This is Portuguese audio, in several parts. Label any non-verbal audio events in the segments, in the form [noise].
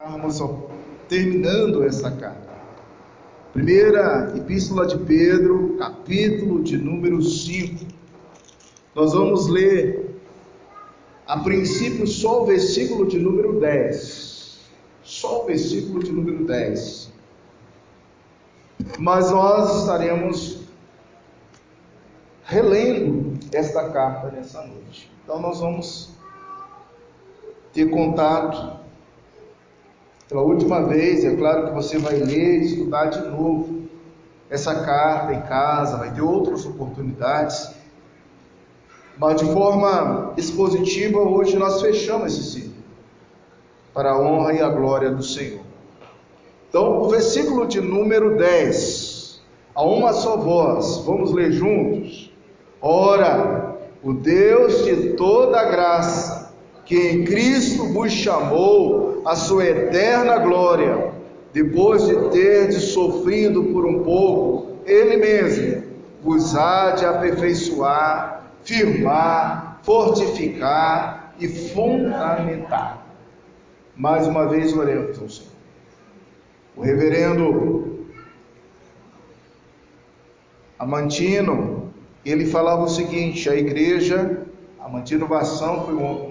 Estamos terminando essa carta. Primeira Epístola de Pedro, capítulo de número 5. Nós vamos ler a princípio só o versículo de número 10. Só o versículo de número 10. Mas nós estaremos relendo esta carta nessa noite. Então nós vamos ter contato pela última vez, é claro que você vai ler e estudar de novo essa carta em casa, vai ter outras oportunidades. Mas de forma expositiva, hoje nós fechamos esse ciclo para a honra e a glória do Senhor. Então, o versículo de número 10, a uma só voz, vamos ler juntos. Ora, o Deus de toda graça, que em Cristo vos chamou a sua eterna glória, depois de ter sofrido por um pouco, Ele mesmo vos há de aperfeiçoar, firmar, fortificar e fundamentar. Mais uma vez oremos ao Senhor. O reverendo Amantino, ele falava o seguinte: a igreja, Amantino Vação foi um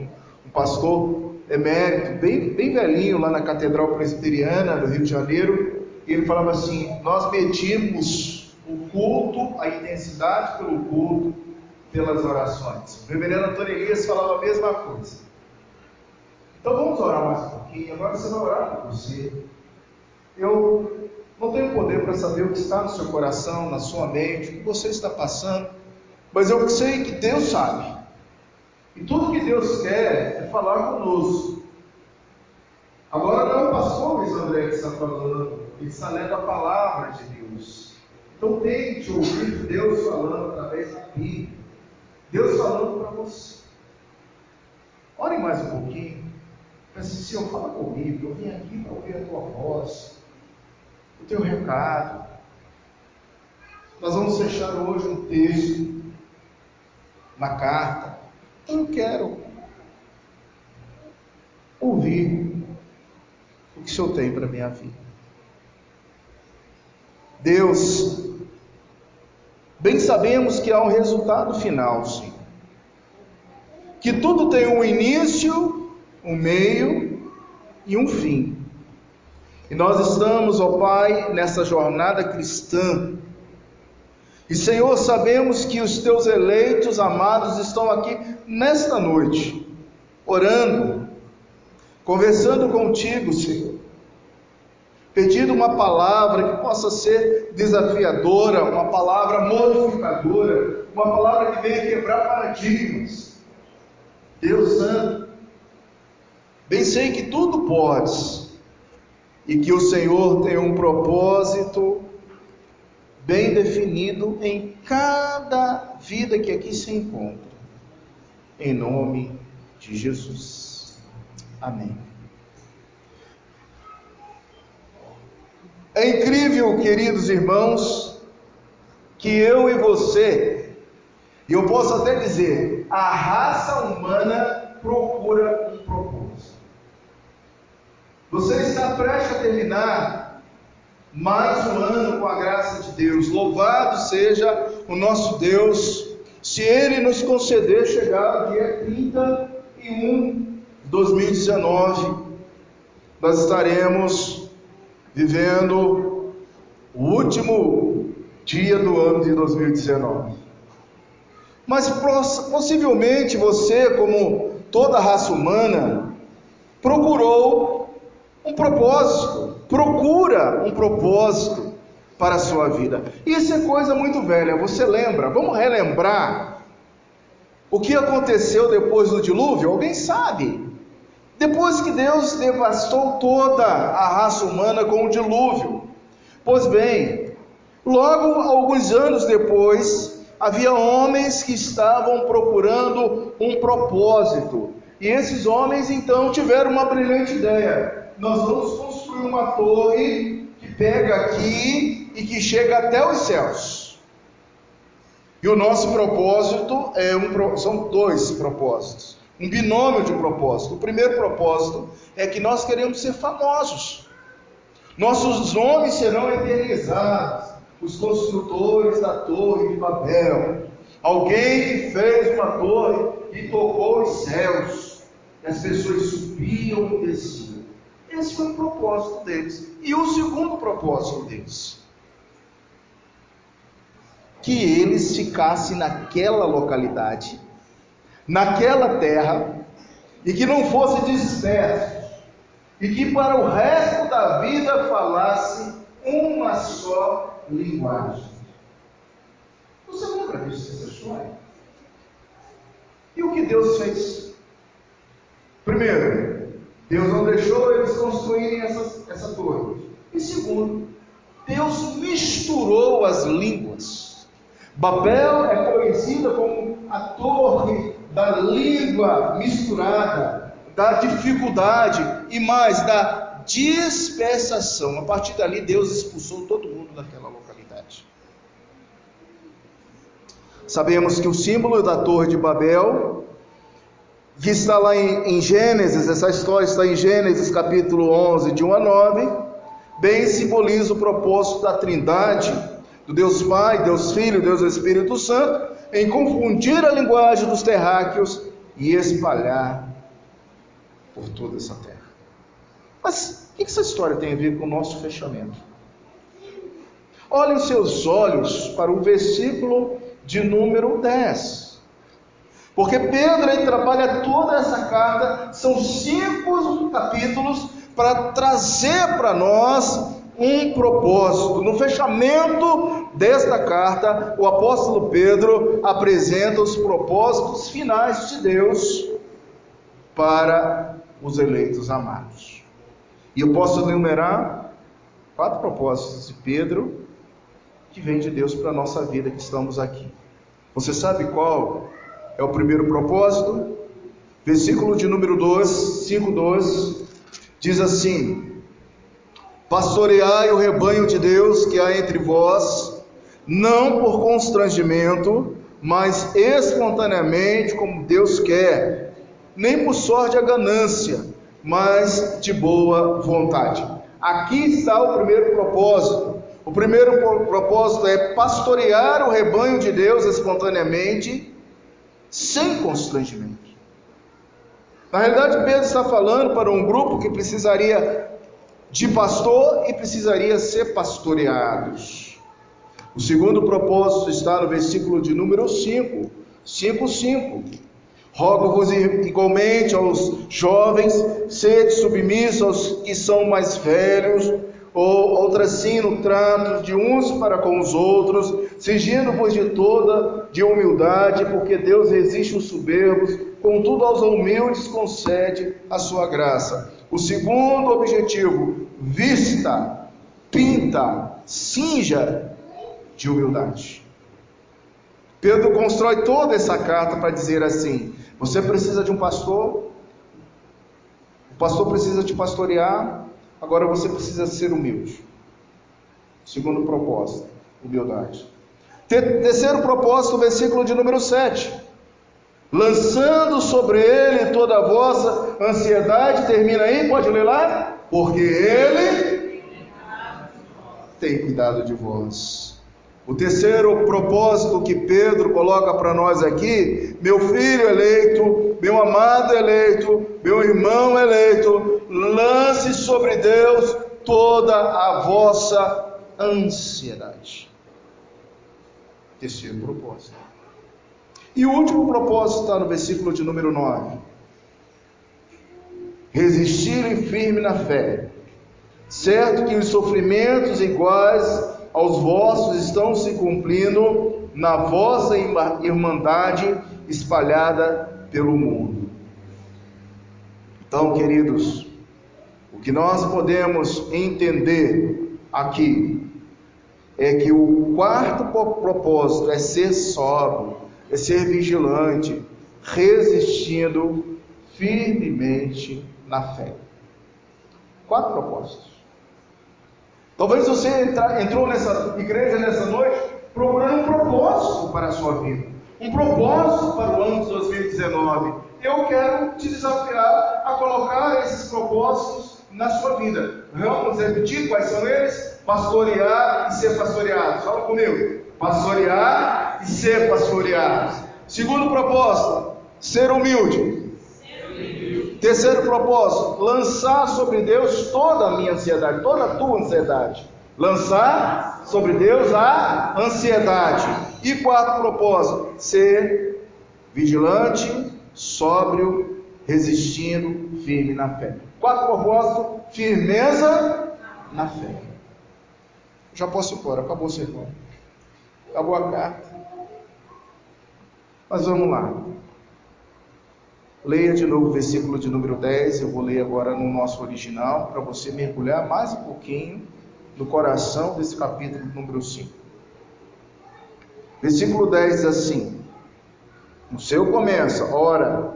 pastor emérito, bem, bem velhinho, lá na Catedral Presbiteriana do Rio de Janeiro, e ele falava assim: Nós medimos o culto, a intensidade pelo culto, pelas orações. O reverendo Antônio Elias falava a mesma coisa. Então vamos orar mais um pouquinho. Agora você vai orar por você. Eu não tenho poder para saber o que está no seu coração, na sua mente, o que você está passando, mas eu sei que Deus sabe. E tudo que Deus quer é falar conosco. Agora não é o pastor Luiz André que está falando, ele está lendo a palavra de Deus. Então tente ouvir Deus falando através da Bíblia. Deus falando para você. Ore mais um pouquinho. Peça Senhor, fala comigo. Eu vim aqui para ouvir a tua voz, o teu recado. Nós vamos fechar hoje um texto na carta eu quero ouvir o que o Senhor tem para a minha vida. Deus, bem sabemos que há um resultado final, sim. Que tudo tem um início, um meio e um fim. E nós estamos, ó Pai, nessa jornada cristã e Senhor, sabemos que os teus eleitos amados estão aqui nesta noite, orando, conversando contigo, Senhor. Pedindo uma palavra que possa ser desafiadora, uma palavra modificadora, uma palavra que venha quebrar paradigmas. Deus Santo, bem sei que tudo podes e que o Senhor tem um propósito bem definido em cada vida que aqui se encontra. Em nome de Jesus. Amém. É incrível, queridos irmãos, que eu e você, e eu posso até dizer, a raça humana procura um propósito. Você está prestes a terminar mais um ano com a graça de Deus. Louvado seja o nosso Deus, se Ele nos conceder chegar ao dia 31 de 2019, nós estaremos vivendo o último dia do ano de 2019. Mas possivelmente você, como toda a raça humana, procurou um propósito procura um propósito para a sua vida. Isso é coisa muito velha, você lembra? Vamos relembrar o que aconteceu depois do dilúvio? Alguém sabe? Depois que Deus devastou toda a raça humana com o dilúvio. Pois bem, logo alguns anos depois, havia homens que estavam procurando um propósito. E esses homens então tiveram uma brilhante ideia. Nós vamos construir uma torre que pega aqui e que chega até os céus. E o nosso propósito é um, são dois propósitos. um binômio de propósito. O primeiro propósito é que nós queremos ser famosos. Nossos nomes serão eternizados. Os construtores da Torre de Babel. Alguém que fez uma torre e tocou os céus. E as pessoas subiam e desciam. Esse foi o propósito deles. E o segundo propósito deles que eles ficassem naquela localidade, naquela terra, e que não fossem dispersos, e que para o resto da vida falassem uma só linguagem. Você lembra disso, dessa história? E o que Deus fez? Primeiro, Deus não deixou eles construírem essa, essa torre. E segundo, Deus misturou as línguas. Babel é conhecida como a torre da língua misturada, da dificuldade e mais da dispersação. A partir dali, Deus expulsou todo mundo daquela localidade. Sabemos que o símbolo da Torre de Babel, que está lá em, em Gênesis, essa história está em Gênesis capítulo 11, de 1 a 9, bem simboliza o propósito da Trindade do Deus Pai, Deus Filho, Deus Espírito Santo, em confundir a linguagem dos terráqueos e espalhar por toda essa terra. Mas o que essa história tem a ver com o nosso fechamento? Olhem seus olhos para o versículo de número 10. Porque Pedro ele trabalha toda essa carta, são cinco capítulos, para trazer para nós um propósito. No fechamento desta carta, o apóstolo Pedro apresenta os propósitos finais de Deus para os eleitos amados. E eu posso enumerar quatro propósitos de Pedro que vem de Deus para a nossa vida que estamos aqui. Você sabe qual é o primeiro propósito? Versículo de número 12, 5:12 diz assim: Pastoreai o rebanho de Deus que há entre vós, não por constrangimento, mas espontaneamente, como Deus quer, nem por sorte a ganância, mas de boa vontade. Aqui está o primeiro propósito. O primeiro propósito é pastorear o rebanho de Deus espontaneamente, sem constrangimento. Na realidade, Pedro está falando para um grupo que precisaria de pastor e precisaria ser pastoreados. O segundo propósito está no versículo de número 5, 5, 5. Rogo-vos igualmente aos jovens, sede submissos aos que são mais velhos, ou outra assim no trato de uns para com os outros, sigindo-vos de toda de humildade, porque Deus resiste os soberbos, contudo aos humildes concede a sua graça. O segundo objetivo, vista, pinta, cinja de humildade. Pedro constrói toda essa carta para dizer assim: você precisa de um pastor, o pastor precisa te pastorear, agora você precisa ser humilde. Segundo propósito, humildade. Terceiro propósito, versículo de número 7 lançando sobre ele toda a vossa ansiedade. Termina aí, pode ler lá? Porque ele tem cuidado de vós. O terceiro propósito que Pedro coloca para nós aqui, meu filho eleito, meu amado eleito, meu irmão eleito, lance sobre Deus toda a vossa ansiedade. Terceiro propósito. E o último propósito está no versículo de número 9. Resistirem firme na fé, certo que os sofrimentos iguais aos vossos estão se cumprindo na vossa irmandade espalhada pelo mundo. Então, queridos, o que nós podemos entender aqui é que o quarto propósito é ser sóbrio, é ser vigilante, resistindo firmemente na fé. Quatro propósitos. Talvez você entrou nessa igreja nessa noite procurando um propósito para a sua vida, um propósito para o ano de 2019. eu quero te desafiar a colocar esses propósitos na sua vida. Vamos repetir quais são eles? Pastorear e ser pastoreado. Fala comigo. Pastorear e ser pastoreado. Segundo propósito, ser humilde. Terceiro propósito, lançar sobre Deus toda a minha ansiedade, toda a tua ansiedade. Lançar sobre Deus a ansiedade. E quarto propósito, ser vigilante, sóbrio, resistindo, firme na fé. Quarto propósito, firmeza na fé. Já posso ir embora, acabou o sermão. Acabou a carta. Mas vamos lá. Leia de novo o versículo de número 10. Eu vou ler agora no nosso original, para você mergulhar mais um pouquinho no coração desse capítulo número 5. Versículo 10 diz assim: No seu começa, ora,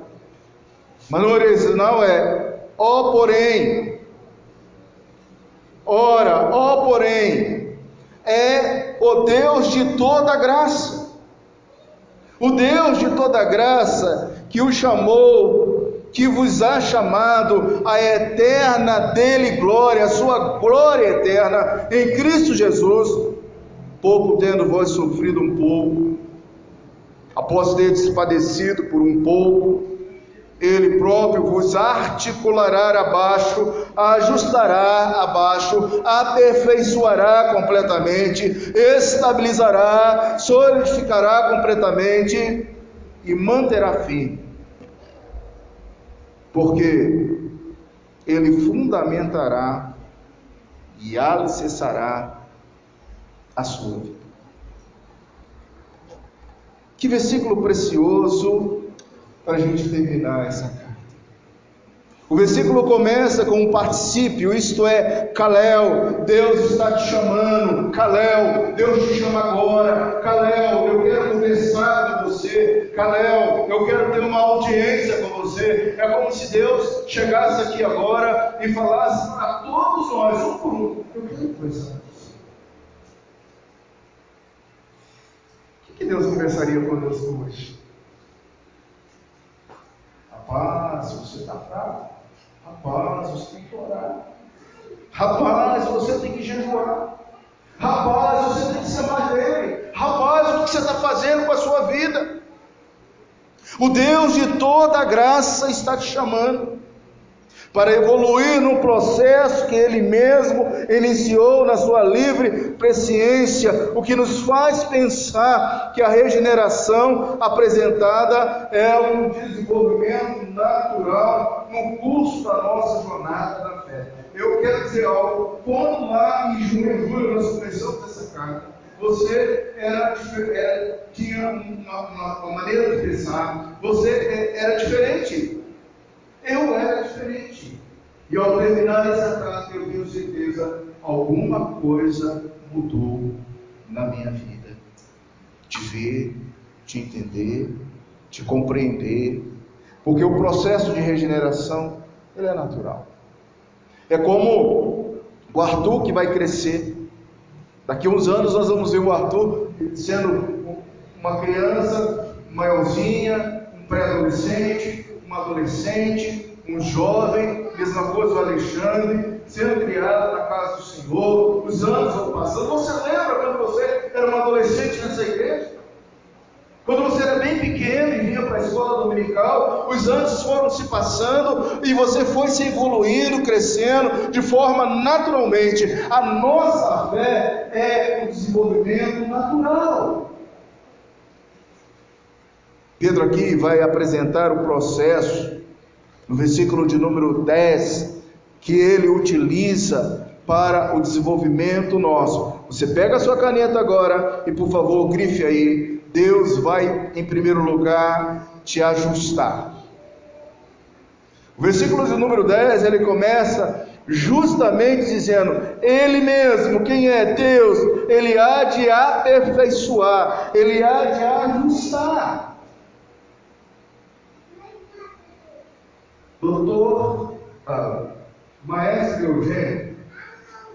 mas no original é, ó porém, ora, ó porém, é o Deus de toda graça. O Deus de toda graça que o chamou, que vos ha chamado a eterna dele glória, a sua glória eterna em Cristo Jesus, pouco tendo vós sofrido um pouco, após teres padecido por um pouco, ele próprio vos articulará abaixo, ajustará abaixo, aperfeiçoará completamente, estabilizará, solidificará completamente e manterá firme. Porque ele fundamentará e alicerçará a sua vida. Que versículo precioso para a gente terminar essa carta. O versículo começa com um particípio, isto é, Kalel, Deus está te chamando, Kalel, Deus te chama agora, Kalel, eu quero conversar com você, Kalel, eu quero ter uma audiência com você. É como se Deus chegasse aqui agora e falasse para todos nós, um por um, eu quero conversar com você. O que Deus conversaria conosco hoje? Rapaz, você está fraco. Rapaz, você tem que orar. Rapaz, você tem que jejuar. Rapaz, você tem que ser mais dele. Rapaz, o que você está fazendo com a sua vida? O Deus de toda graça está te chamando para evoluir no processo que Ele mesmo iniciou na sua livre presciência, o que nos faz pensar que a regeneração apresentada é um desenvolvimento natural no curso da nossa jornada da fé. Eu quero dizer algo, quando lá em junho, julho nós começamos essa carta, você era, era tinha uma, uma, uma maneira de pensar, você é, era diferente. Eu era diferente. E ao terminar essa carta, eu tenho certeza, alguma coisa mudou na minha vida. De ver, de entender, de compreender. Porque o processo de regeneração, ele é natural. É como o Arthur que vai crescer. Daqui uns anos nós vamos ver o Arthur sendo uma criança maiorzinha, um pré-adolescente, um adolescente, um jovem, mesma coisa Alexandre, sendo criado na casa do Senhor, os anos vão passando. Você lembra quando você era um adolescente nessa igreja? Quando você era bem pequeno e vinha para a escola dominical, os anos foram se passando e você foi se evoluindo, crescendo de forma naturalmente. A nossa fé é um desenvolvimento natural. Pedro aqui vai apresentar o processo, no versículo de número 10, que ele utiliza para o desenvolvimento nosso. Você pega a sua caneta agora e, por favor, grife aí. Deus vai, em primeiro lugar, te ajustar. O versículo de número 10, ele começa justamente dizendo: Ele mesmo, quem é Deus, ele há de aperfeiçoar, ele há de ajustar. Doutor, ah, maestro Eugênio,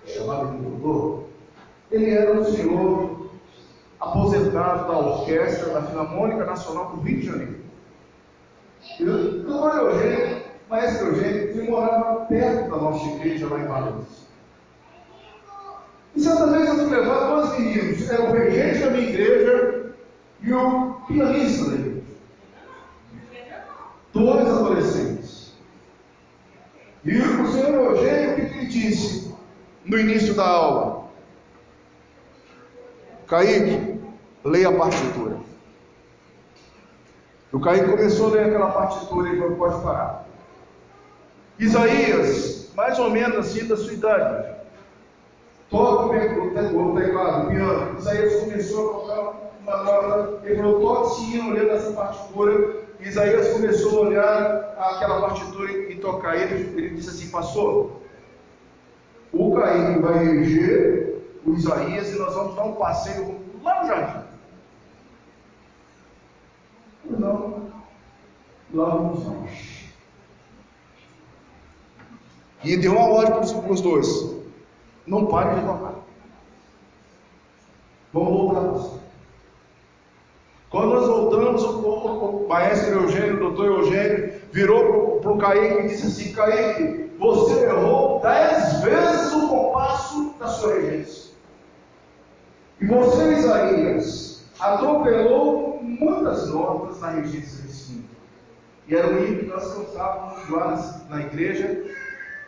chamado de doutor, ele era um senhor aposentado da orquestra da Filarmônica Nacional do Rio de Janeiro. Eu, doutor Eugênio, maestro Eugênio, ele morava perto da nossa igreja lá em Valência. E certa vez eu fui levar dois meninos, era o regente da minha igreja e o pianista da igreja. Dois adolescentes. E o senhor Eugênio, o que ele disse no início da aula? Kaique, leia a partitura. O Kaique começou a ler aquela partitura e falou: pode parar. Isaías, mais ou menos assim da sua idade, toca o teclado, o piano. Isaías começou a tocar uma nota, ele falou: toque sim, olhando essa partitura. Isaías começou a olhar aquela partitura e tocar. Ele, ele disse assim: Pastor, o Kaique vai eleger o Isaías e nós vamos dar um passeio lá no jardim. Não, lá vamos nós. E deu uma ordem para os dois: não pare de tocar. Vamos voltar. Quando nós voltamos, o, o, o maestro Eugênio, o doutor Eugênio, virou para o Kaique e disse assim: Kaique, você errou dez vezes o compasso da sua regência. E você, Isaías, atropelou muitas notas na regência desse hino. E era um hino que nós cantávamos lá na igreja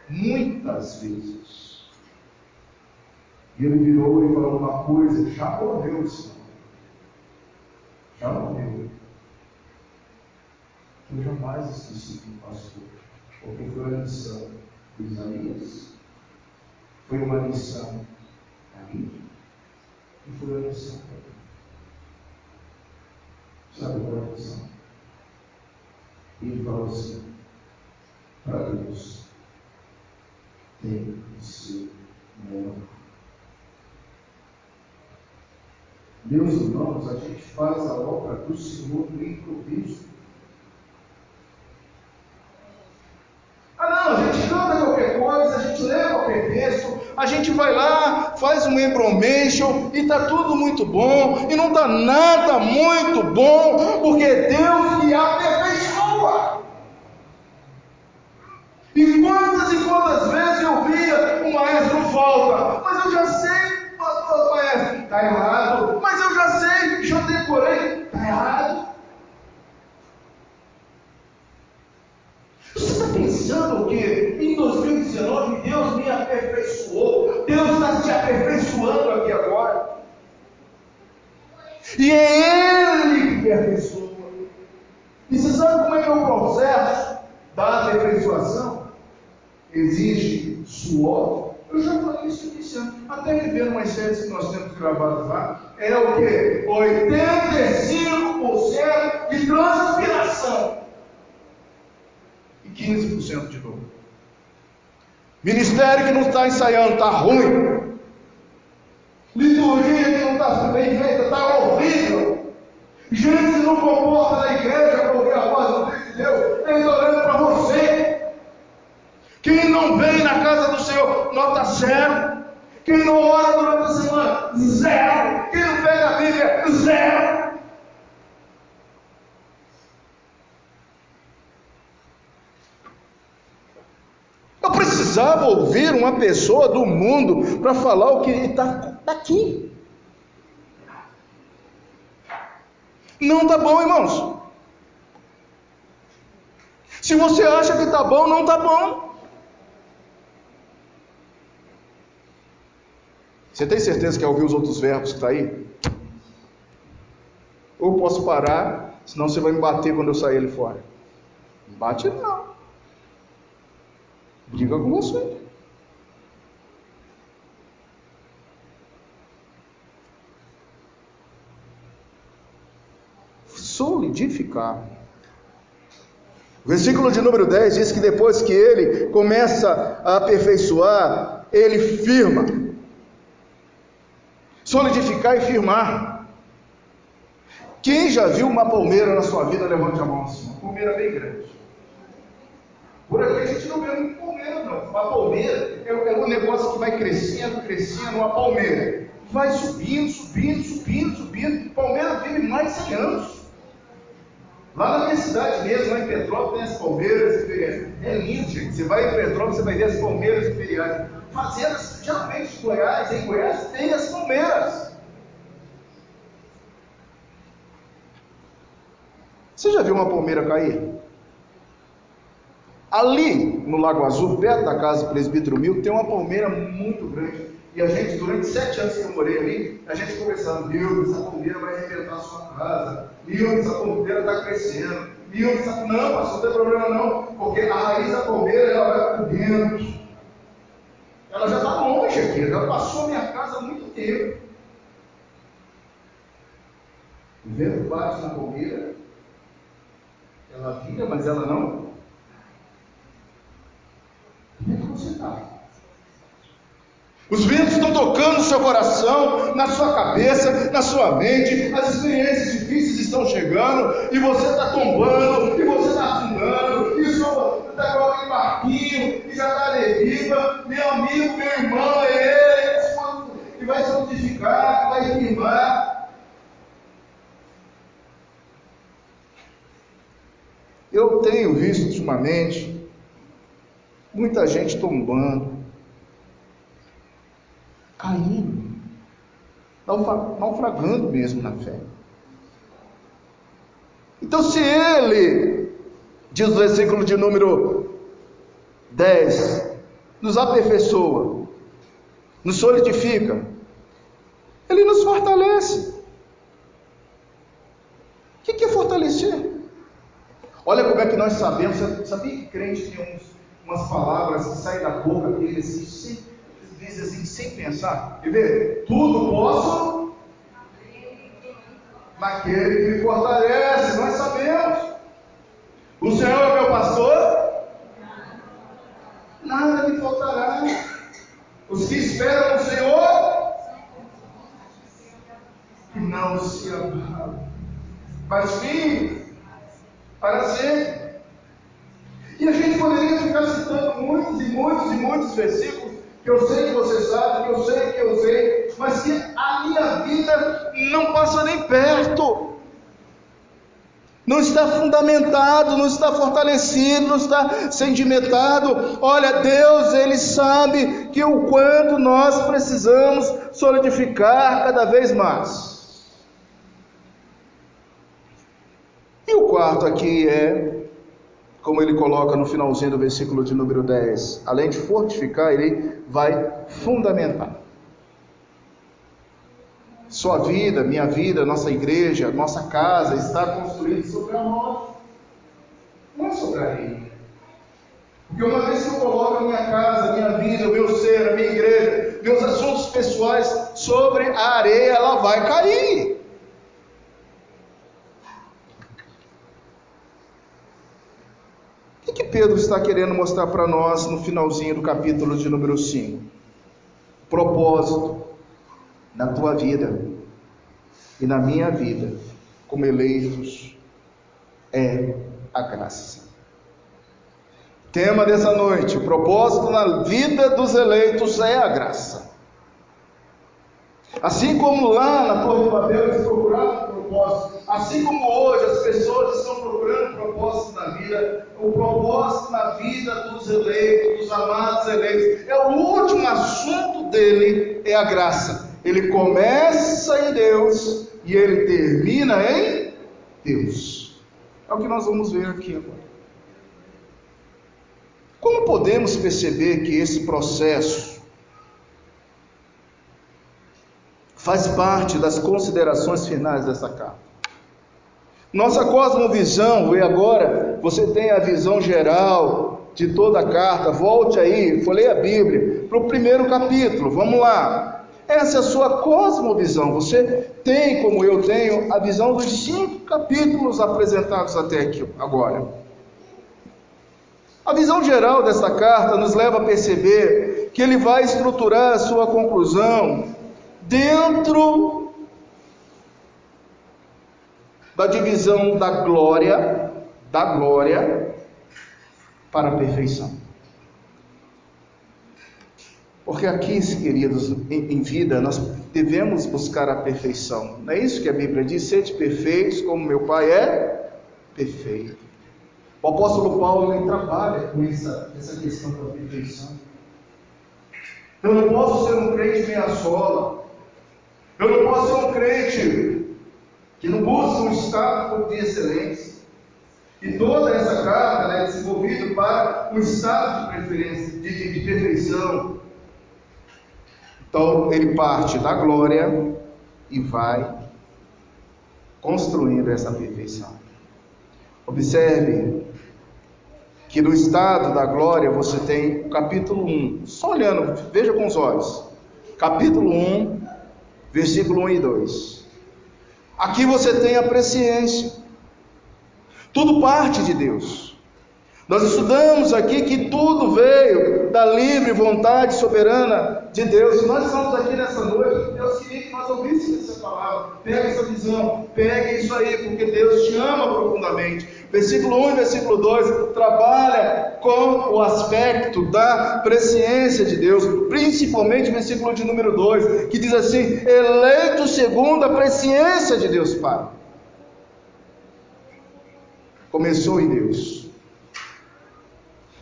muitas vezes. E ele virou e falou uma coisa: já morreu esse Já morreu. Eu jamais esqueci do pastor, porque foi a lição de Isaías, foi uma lição a mim e foi a lição mim. Sabe qual é a lição? Ele falou assim, para Deus, tem que ser menor. Meus irmãos, a gente faz a obra do Senhor no improviso. a gente vai lá, faz um embromation e está tudo muito bom, e não está nada muito bom, porque Deus que aperfeiçoa. E quantas e quantas vezes eu via o maestro falta, mas eu já sei, maestro, está errado, mas eu já sei, já decorei, está errado. Você está pensando que em 2019 Deus me aperfeiçoou? Deus está te aperfeiçoando aqui agora. E é Ele que me aperfeiçoa. E você sabe como é que é o processo da aperfeiçoação? Exige suor. Eu já falei isso iniciando. Até rever umas séries que nós temos gravadas lá. É o que? 85% de transpiração. 15% de novo. Ministério que não está ensaiando, está ruim. Liturgia que não está bem feita, está horrível. Gente que não comporta na igreja ouvir a voz de Deus, está olhando para você. Quem não vem na casa do Senhor, nota zero. Quem não ora durante a semana, zero. Bíblia, zero. precisava ouvir uma pessoa do mundo para falar o que está aqui. Não está bom, irmãos. Se você acha que está bom, não está bom. Você tem certeza que quer ouvir os outros verbos que está aí? Ou posso parar, senão você vai me bater quando eu sair ali fora. Bate não. Diga com você. Solidificar. O versículo de número 10 diz que depois que ele começa a aperfeiçoar, ele firma. Solidificar e firmar. Quem já viu uma palmeira na sua vida, levante a mão assim. Uma palmeira bem grande. Por aqui a gente não vê muito palmeira, não. Uma palmeira é, é um negócio que vai crescendo, crescendo, uma palmeira. Vai subindo, subindo, subindo, subindo. Palmeira vive mais de 100 anos. Lá na minha cidade mesmo, lá em Petrópolis, tem as palmeiras imperiais. É lindo, gente. Você vai em Petrópolis, você vai ver as palmeiras imperiais. Fazendas, geralmente Goiás, em Goiás, tem as palmeiras. Você já viu uma palmeira cair? Ali no Lago Azul, perto da casa do presbítero Mil, tem uma palmeira muito grande. E a gente, durante sete anos que eu morei ali, a gente conversando, Mil, essa palmeira vai arrebentar a sua casa. Mil, essa palmeira está crescendo. Mil, essa... não, pastor, não tem problema não, porque a raiz da palmeira ela vai para dentro. Ela já está longe aqui, ela passou a minha casa há muito tempo. O vento bate na palmeira, ela vira, mas ela não? Os ventos estão tocando no seu coração, na sua cabeça, na sua mente, as experiências difíceis estão chegando, e você está tombando, e você está afundando, e o senhor está com aquele barquinho, e já está deriva, meu amigo, meu irmão, é ele, que vai solidificar, que vai firmar. Eu tenho visto ultimamente Muita gente tombando, caindo, naufragando mesmo na fé. Então, se ele, diz o versículo de número 10, nos aperfeiçoa, nos solidifica, ele nos fortalece. O que é fortalecer? Olha como é que nós sabemos, sabia que crente tem uns umas palavras que saem da boca dele assim, diz assim, sem pensar. Quer ver? Tudo posso naquele que me fortalece, nós sabemos. O Senhor é meu pastor? Nada me faltará. Os que esperam no Senhor, que não se abalam, mas fim para sempre. E a gente poderia ficar citando muitos e muitos e muitos versículos que eu sei que você sabe, que eu sei que eu sei, mas que a minha vida não passa nem perto. Não está fundamentado, não está fortalecido, não está sedimentado. Olha, Deus, Ele sabe que o quanto nós precisamos solidificar cada vez mais. E o quarto aqui é como ele coloca no finalzinho do versículo de número 10, além de fortificar, ele vai fundamentar. Sua vida, minha vida, nossa igreja, nossa casa está construída sobre a rocha, não é sobre a areia. Porque uma vez que eu coloco a minha casa, a minha vida, o meu ser, a minha igreja, meus assuntos pessoais sobre a areia, ela vai cair. O que Pedro está querendo mostrar para nós no finalzinho do capítulo de número 5? Propósito na tua vida e na minha vida, como eleitos, é a graça. Tema dessa noite: o propósito na vida dos eleitos é a graça. Assim como lá na Torre de Babel eles procuravam propósito, assim como hoje as pessoas estão procurando propósito na vida, o propósito na vida dos eleitos, dos amados eleitos, é o último assunto dele é a graça. Ele começa em Deus e ele termina em Deus. É o que nós vamos ver aqui agora. Como podemos perceber que esse processo faz parte das considerações finais dessa carta. Nossa cosmovisão, e agora você tem a visão geral de toda a carta, volte aí, folhei a Bíblia, para o primeiro capítulo, vamos lá. Essa é a sua cosmovisão. Você tem, como eu tenho, a visão dos cinco capítulos apresentados até aqui, agora. A visão geral desta carta nos leva a perceber que ele vai estruturar a sua conclusão dentro da divisão da glória, da glória para a perfeição. Porque aqui, queridos, em, vida, nós devemos buscar a perfeição. Não é isso que a Bíblia diz? Sede perfeitos, como meu Pai é perfeito. O apóstolo Paulo ele trabalha com essa, essa questão da perfeição. Eu não posso ser um crente meia sola. Eu não posso ser um crente que não busca um estado de excelência. E toda essa carta é desenvolvida para um estado de preferência, de, de, perfeição. Então ele parte da glória e vai construindo essa perfeição. Observe que no estado da glória você tem o capítulo 1, só olhando, veja com os olhos. Capítulo 1, versículo 1 e 2. Aqui você tem a presciência. Tudo parte de Deus. Nós estudamos aqui que tudo veio da livre vontade soberana de Deus. Nós estamos aqui nessa noite, Deus queria que nós ouvíssemos essa palavra. Pega essa visão, pega isso aí, porque Deus te ama profundamente. Versículo 1 e versículo 2 trabalha com o aspecto da presciência de Deus, principalmente versículo de número 2, que diz assim: eleito segundo a presciência de Deus Pai. Começou em Deus.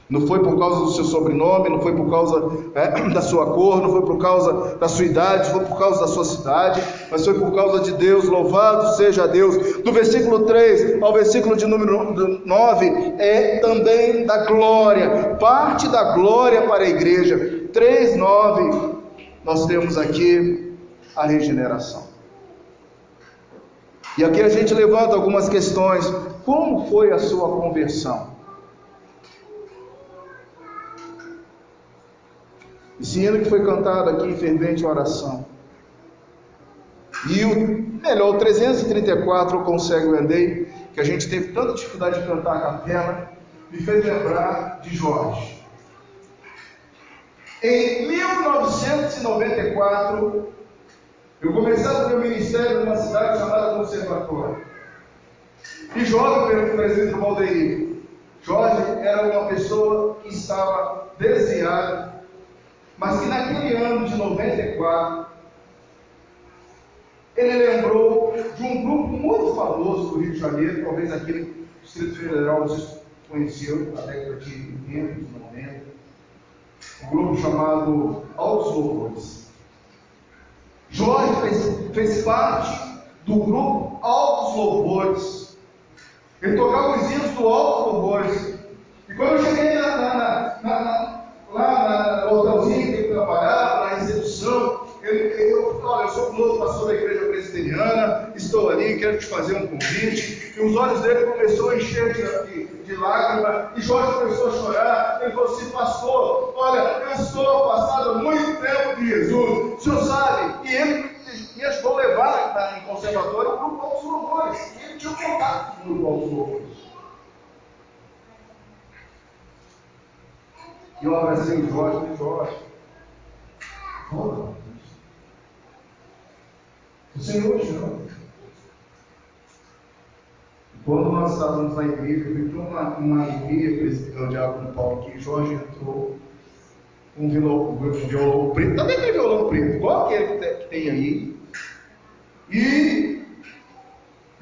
Não foi por causa do seu sobrenome, não foi por causa é, [clears throat] da sua cor, não foi por causa da sua idade, não foi por causa da sua cidade, mas foi por causa de Deus. Louvado seja Deus. Do versículo 3 ao versículo de número 9 é também da glória, parte da glória para a igreja. 3, 9, nós temos aqui a regeneração. E aqui a gente levanta algumas questões. Como foi a sua conversão? Esse hino que foi cantado aqui em fervente oração. E o melhor, o 334 eu consegue o Endei, que a gente teve tanta dificuldade de cantar a capela, me fez lembrar de Jorge. Em 1994, eu comecei o meu ministério numa cidade chamada Conservatório. E Jorge, o presidente do Valdeir, Jorge era uma pessoa que estava desviada mas que naquele ano de 94, ele lembrou de um grupo muito famoso do Rio de Janeiro, talvez aqui no Distrito Federal vocês conheciam, na década de 80, de 90, um grupo chamado Altos Louvores. Jorge fez, fez parte do grupo Altos Louvores. Ele tocava os hinos do Altos Louvores. E quando eu cheguei na, na, na, lá estou ali, quero te fazer um convite. E os olhos dele começaram a encher de, de, lágrimas, e Jorge começou a chorar. Ele falou assim: Pastor, olha, eu estou afastado há muito tempo de Jesus, o senhor sabe, e ele me ajudou a levar em conservatório o grupo Altos Louvores, e ele tinha um contato com o grupo Altos Louvores. E eu abracei o Jorge e falei, Jorge, fala. O Senhor te ama. Quando nós estávamos na igreja, entrou uma, uma alegria o diácono Paulo que Jorge entrou com um violão, um violão preto, também tem violão preto, igual aquele que tem aí. E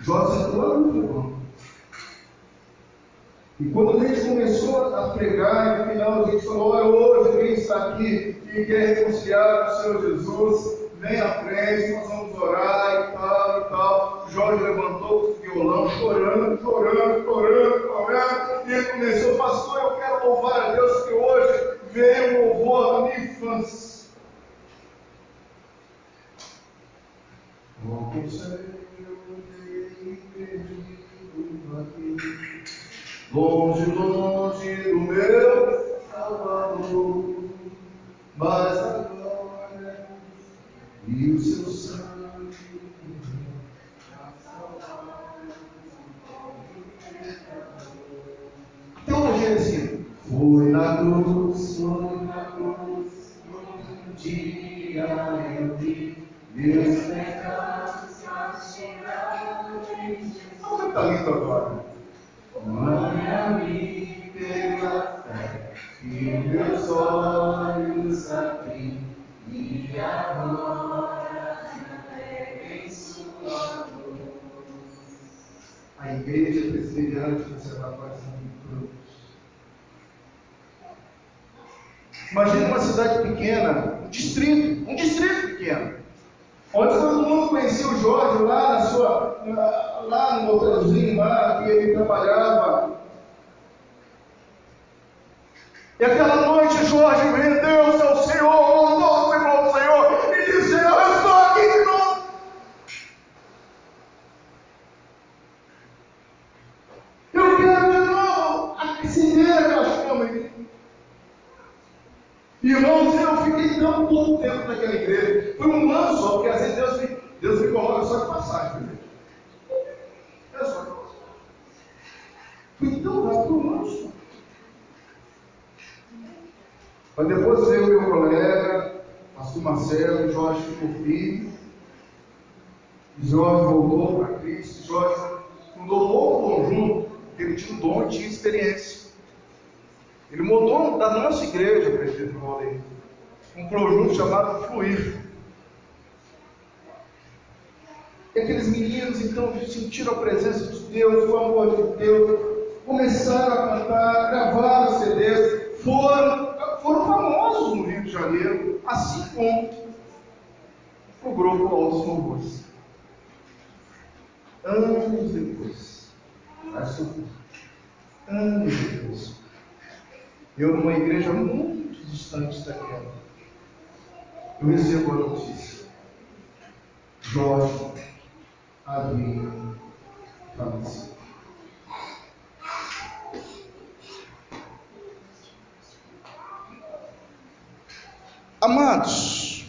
Jorge entrou no violão. E quando a gente começou a pregar, no final a gente falou: olha, hoje quem está aqui e quer reconciliar com o Senhor Jesus, vem à frente, nós vamos orar e tal e tal. Jorge levantou violão, chorando, chorando, chorando, chorando, e começou: Pastor, eu quero louvar a Deus que hoje veio o louvor da minha infância. Oh, Senhor, perdido aqui longe, longe do meu Salvador, mas agora e o seu sangue luz do Amados,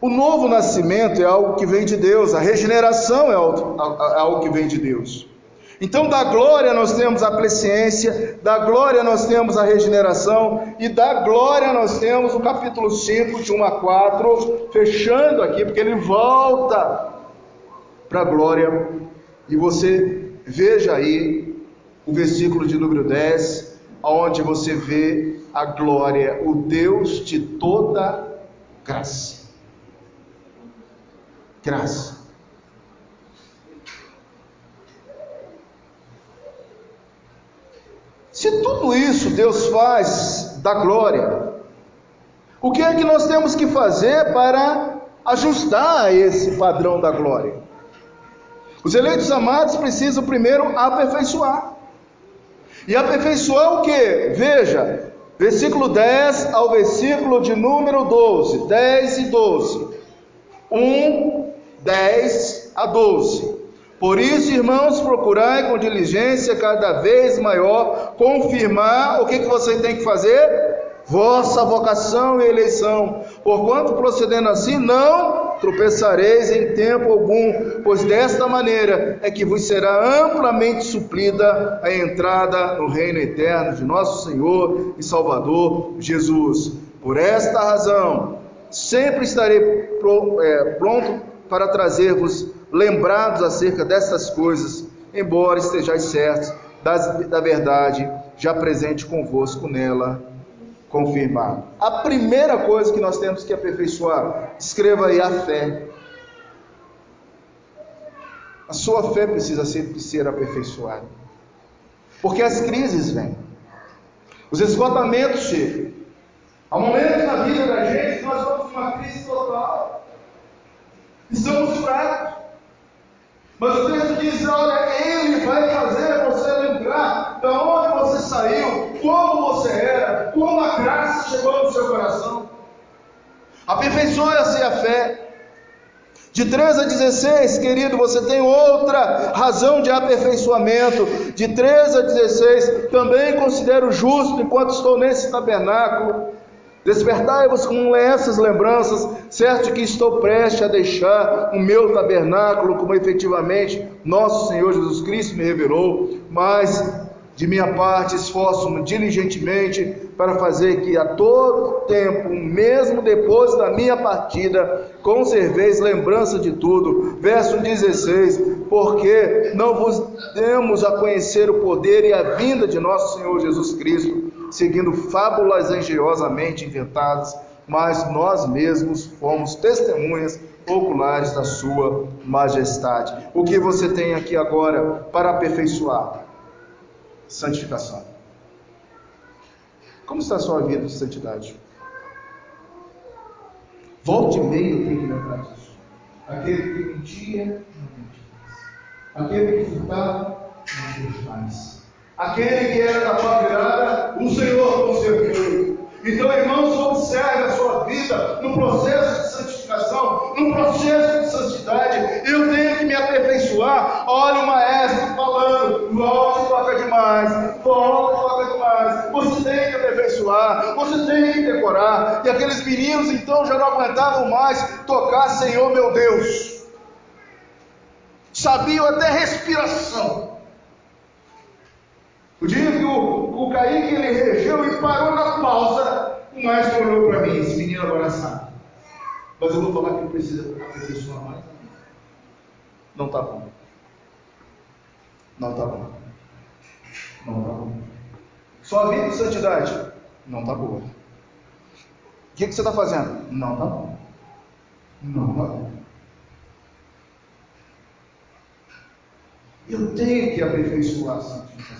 o novo nascimento é algo que vem de Deus, a regeneração é algo que vem de Deus. Então, da glória nós temos a presciência, da glória nós temos a regeneração, e da glória nós temos o capítulo 5, de 1 a 4, fechando aqui, porque ele volta para a glória. E você veja aí o versículo de número 10, onde você vê a glória, o Deus de toda graça. Graça. Se tudo isso Deus faz da glória, o que é que nós temos que fazer para ajustar esse padrão da glória? Os eleitos amados precisam primeiro aperfeiçoar. E aperfeiçoar o que? Veja, versículo 10 ao versículo de número 12, 10 e 12. 1, 10 a 12. Por isso, irmãos, procurai com diligência cada vez maior confirmar o que, que você tem que fazer? Vossa vocação e eleição. Porquanto procedendo assim, não tropeçareis em tempo algum, pois desta maneira é que vos será amplamente suprida a entrada no reino eterno de nosso Senhor e Salvador Jesus. Por esta razão, sempre estarei é, pronto para trazer-vos lembrados acerca dessas coisas, embora estejais certos da verdade já presente convosco nela, confirmado. A primeira coisa que nós temos que aperfeiçoar, escreva aí a fé. A sua fé precisa sempre ser aperfeiçoada. Porque as crises vêm. Os esgotamentos chegam. Há momentos na vida da gente que nós vamos numa crise total. Estamos fracos. Mas o texto diz: olha, Ele vai fazer você lembrar de onde você saiu, como Aperfeiçoe-se a fé. De 3 a 16, querido, você tem outra razão de aperfeiçoamento. De 3 a 16, também considero justo, enquanto estou nesse tabernáculo, Despertai-vos com essas lembranças, certo que estou prestes a deixar o meu tabernáculo, como efetivamente nosso Senhor Jesus Cristo me revelou, mas de minha parte esforço-me diligentemente para fazer que a todo tempo, mesmo depois da minha partida, conserveis lembrança de tudo. Verso 16: Porque não vos demos a conhecer o poder e a vinda de nosso Senhor Jesus Cristo seguindo fábulas engenhosamente inventadas mas nós mesmos fomos testemunhas oculares da sua majestade. O que você tem aqui agora para aperfeiçoar? Santificação. Como está a sua vida de santidade? Volte e meia eu que lembrar disso. Aquele que mentia, não mente mais. Aquele que furtava, não fez mais. Aquele que era da pavirada, o Senhor conservou. Então, irmãos, observe a sua vida no processo de santificação, no processo de Eu tenho que me aperfeiçoar. Olha o maestro falando, volte toca demais, volta toca demais. Você tem que aperfeiçoar, você tem que decorar. E aqueles meninos então já não aguentavam mais tocar Senhor meu Deus. Sabiam até respiração. O dia que o, o Kaique ele regeu e parou na pausa, o maestro olhou para mim, esse menino agora sabe. Mas eu vou falar que precisa aperfeiçoar mais. Não está bom. Não está bom. Não está bom. Sua vida de santidade não está boa. O que, que você está fazendo? Não está bom. Não está bom. Eu tenho que aperfeiçoar a santificação.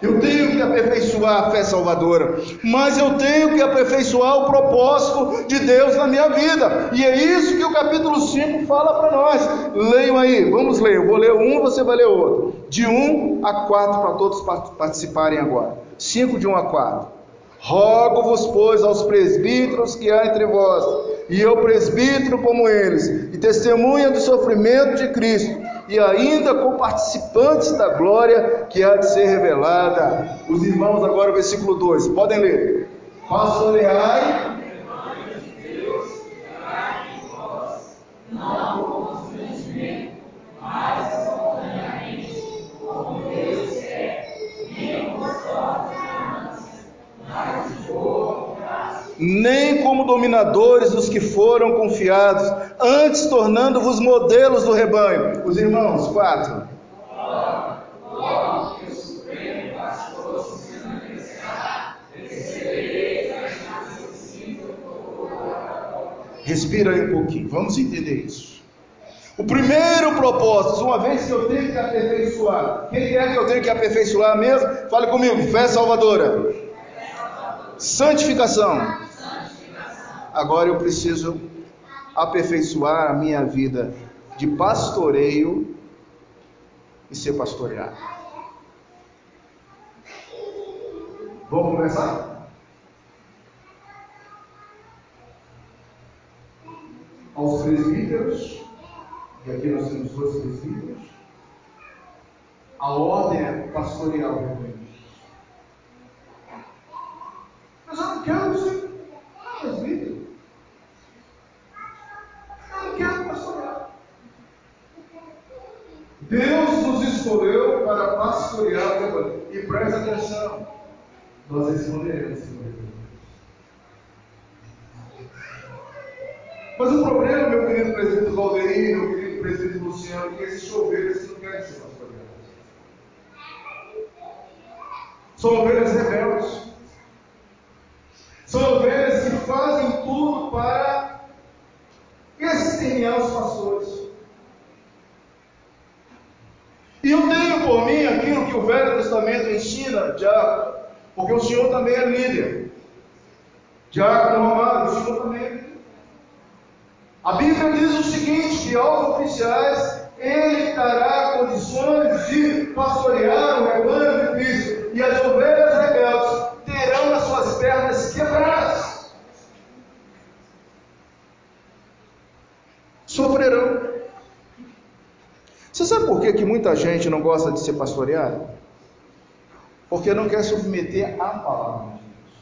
Eu tenho que aperfeiçoar a fé salvadora, mas eu tenho que aperfeiçoar o propósito de Deus na minha vida, e é isso que o capítulo 5 fala para nós. Leiam aí, vamos ler. Eu vou ler um, você vai ler outro. De 1 a 4 para todos participarem agora. 5 de 1 a 4. Rogo-vos, pois, aos presbíteros que há entre vós, e eu presbítero como eles, e testemunha do sofrimento de Cristo, e ainda com participantes da glória que há de ser revelada. Os irmãos, agora, versículo 2, podem ler. Pastoreai. Nem com nem como dominadores dos que foram confiados, antes tornando-vos modelos do rebanho. Os irmãos, quatro. Respira aí um pouquinho, vamos entender isso. O primeiro propósito, uma vez que eu tenho que aperfeiçoar, quem é que eu tenho que aperfeiçoar mesmo? Fale comigo, fé salvadora. Santificação. Agora eu preciso aperfeiçoar a minha vida de pastoreio e ser pastoreado. Vamos começar? Aos presbíteros, e aqui nós temos dois presbíteros, a ordem é pastoreal rebanho. Mas não quero ser presbítero. Deus nos escolheu para pastorear o rebanho. E presta atenção, nós responderemos. Mas o problema, meu querido presidente Valdeir, meu querido presidente Luciano, é que existe ovelhas não querem ser pastoreadas. São ovelhas rebeldes. São ovelhas que fazem tudo para exterminar os pastores. E eu tenho por mim aquilo que o Velho Testamento ensina, diácono, porque o Senhor também é líder. Diácono Romano, o Senhor também é. A Bíblia diz o seguinte: que aos oficiais ele dará condições de pastorear o rebanho de Cristo, e as ovelhas rebeldes terão as suas pernas quebradas. Sofrerão. Você sabe por que, que muita gente não gosta de ser pastoreado? Porque não quer submeter à palavra de Deus.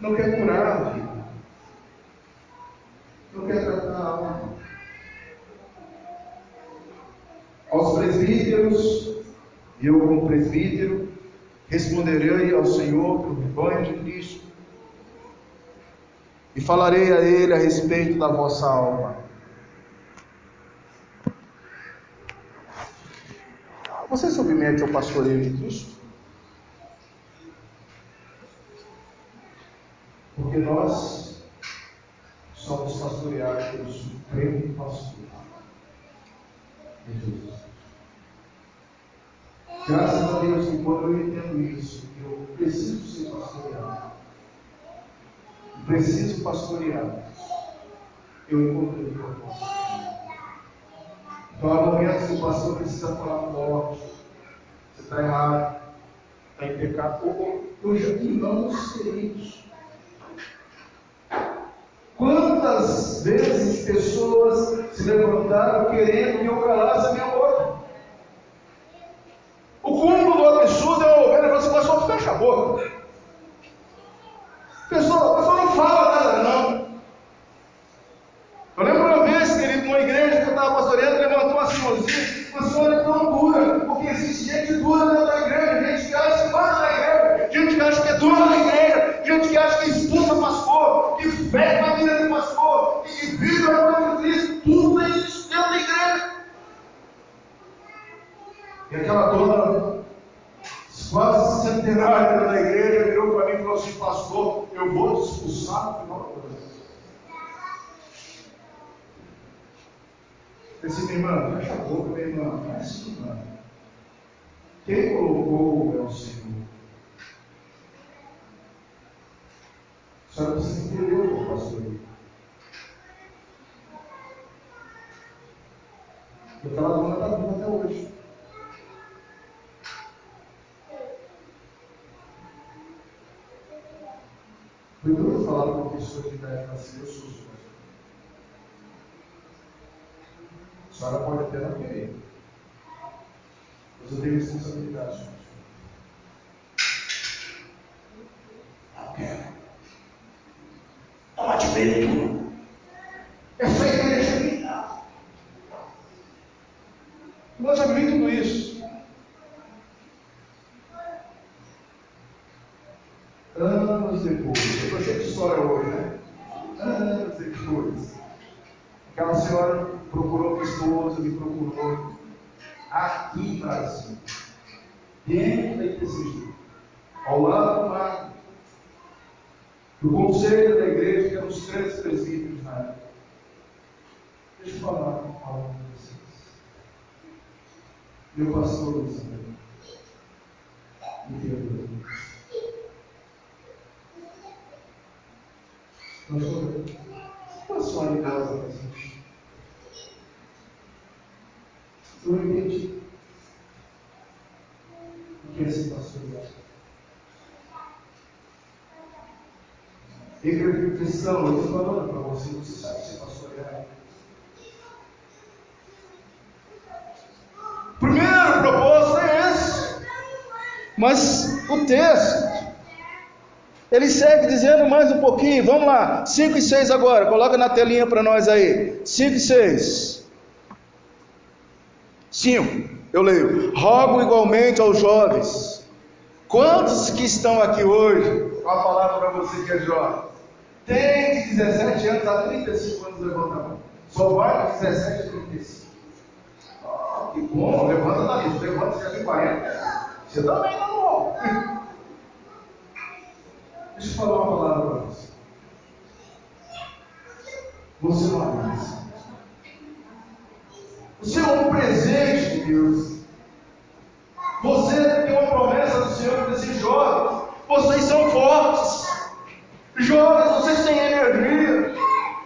Não quer curar a vida. Não quer tratar a alma. Aos presbíteros, eu como presbítero, responderei ao Senhor pelo rebanho de Cristo e falarei a ele a respeito da vossa alma. Você submete ao pastoreio de Cristo? Porque nós somos pastoreados pelo Supremo Pastor. Jesus. Graças a Deus que quando eu entendo isso, eu preciso ser pastoreado. Preciso pastorear. Eu encontrei o propósito. Então há momentos que o pastor precisa falar forte. Você está errado. Está em pecado. Já vi irmãos feridos. Quantas vezes pessoas se levantaram querendo que eu calasse a minha boca? O cúmulo do absurdo é ouvir e falar assim, pastor, fecha a boca. Pessoa, a pessoa não fala nada, não. Eu lembro uma vez, querido, numa igreja que eu estava pastoreando, levantou uma senhorzinha, uma senhora tão dura, porque existe gente dura dentro da igreja, gente que acha que manda na igreja, gente que acha que é dura na igreja, gente que acha que expulsa pastor, que fecha a vida do pastor, que vive a glória de Cristo, tudo tem isso dentro da igreja. E aquela dona, quase centenária da igreja, virou para mim e falou assim: Pastor, eu expulsar no final do disse, minha irmã, fecha a boca, minha irmã, é assim, não. Quem colocou é o Senhor. A senhora precisa entender o que pastor. E aquela dona está viva até hoje. Foi duro falar para uma pessoa de idade eu sou sua. A senhora pode até não querer. Mas eu tenho responsabilidade sobre Não quero. Toma de medo. Essa igreja é minha. Nós já vimos tudo isso. Anos depois estou cheio de história hoje, né? Anos depois. Aquela senhora procurou minha esposa, me procurou aqui em Brasil, dentro da IPCG, ao lado do mar, do conselho da igreja, que eram os três presídios na época. Deixa eu falar algo para vocês. Meu pastor Luiz me perdoe. Pastor, passou a idosa para a gente. Eu não entendi. O que é ser pastoreado? Igreja cristão, eu estou falando para você, você sabe ser pastoreado. Primeiro propósito é esse. Mas o texto ele segue dizendo mais um pouquinho, vamos lá, 5 e 6 agora, coloca na telinha para nós aí, 5 e 6. 5, eu leio, rogo igualmente aos jovens, quantos que estão aqui hoje, com a palavra para você que é jovem, tem de 17 anos a 35 anos, levanta a mão, só vai de 17 a 35. Oh, que bom, levanta daí, levanta já de 40, você também não bom. Deixa eu falar uma palavra para você. Você é isso. Você é um presente de Deus. Você tem uma promessa do Senhor para esses jovens. Vocês são. Jovens, vocês têm energia.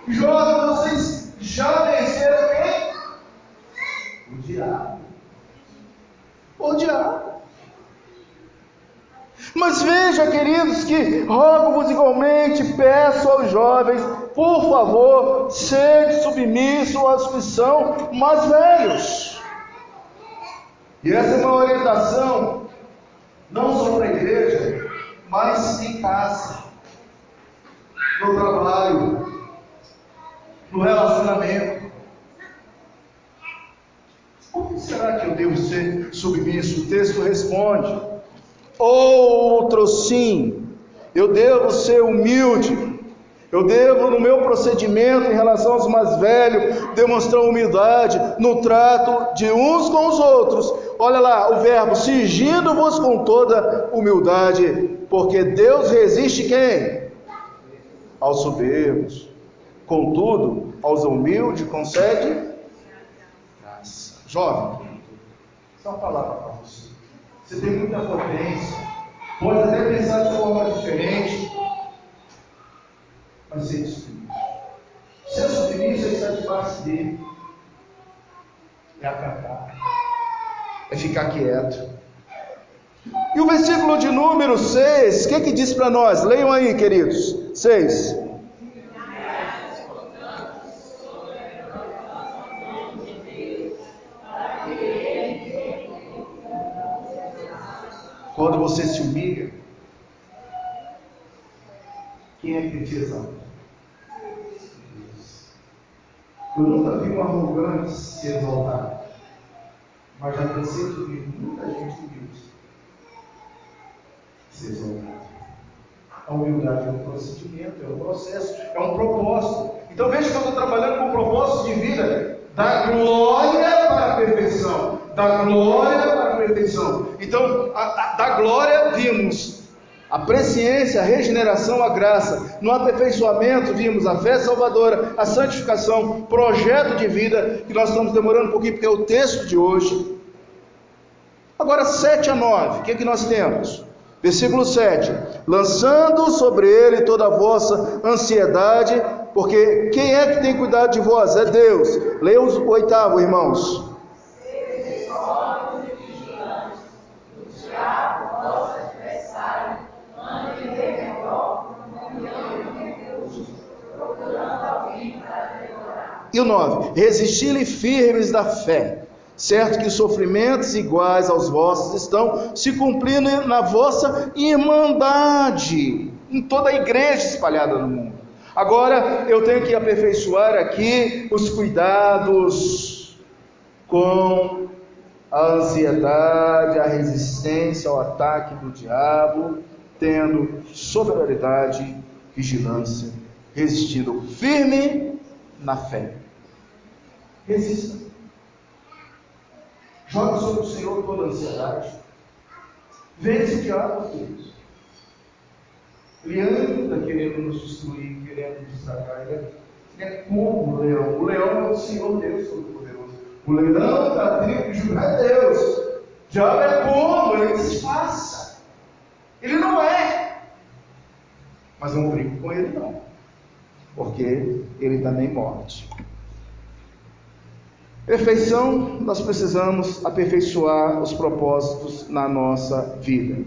Jovens, vocês já venceram quem? O diabo. O diabo. Mas veja, queridos, que rogo-vos igualmente, peço aos jovens, por favor, sede submisso aos que são mais velhos. E essa é uma orientação, não só para a igreja, mas em casa, no trabalho, no relacionamento. Que será que eu devo ser submisso? O texto responde. Outro sim, eu devo ser humilde. Eu devo, no meu procedimento em relação aos mais velhos, demonstrar humildade no trato de uns com os outros. Olha lá o verbo, cingindo-vos com toda humildade, porque Deus resiste quem? Aos soberbos. Contudo, aos humildes concede graça. Jovem, só uma palavra para você. Você tem muita potência, pode até pensar de forma diferente, mas ser. Ser submisso é estar debaixo dele, é acatar, é ficar quieto. E o versículo de número 6, o que, que diz para nós? Leiam aí, queridos. 6. Quando você se humilha, quem é que te exalta? Eu nunca vi um arrogante se exaltar, mas já cansei de ver muita gente humilde se exaltar. A humildade é um procedimento, é um processo, é um propósito. Então veja que eu estou trabalhando com um propósito de vida da glória para a perfeição. Da glória para a perfeição. Então, a, a, da glória vimos a presciência, a regeneração, a graça. No aperfeiçoamento vimos a fé salvadora, a santificação, projeto de vida, que nós estamos demorando um pouquinho porque é o texto de hoje. Agora 7 a 9, o que é que nós temos? Versículo 7: Lançando sobre ele toda a vossa ansiedade, porque quem é que tem cuidado de vós? É Deus. Leia o oitavo, irmãos. E o 9: Resisti-lhe firmes da fé certo que sofrimentos iguais aos vossos estão se cumprindo na vossa irmandade, em toda a igreja espalhada no mundo. Agora eu tenho que aperfeiçoar aqui os cuidados com a ansiedade, a resistência ao ataque do diabo, tendo sobriedade, vigilância, resistindo firme na fé. Resista. Joga sobre o Senhor toda a ansiedade. Vence o diabo, queridos. Ele anda querendo nos destruir, querendo nos estragar. Ele é, ele é como o leão. O leão é o Senhor Deus Todo-Poderoso. O leão da tribo de Judá é Deus. O diabo é como, ele disfarça. Ele não é. Mas não brinco com ele, não. Porque ele também morte. Perfeição, nós precisamos aperfeiçoar os propósitos na nossa vida.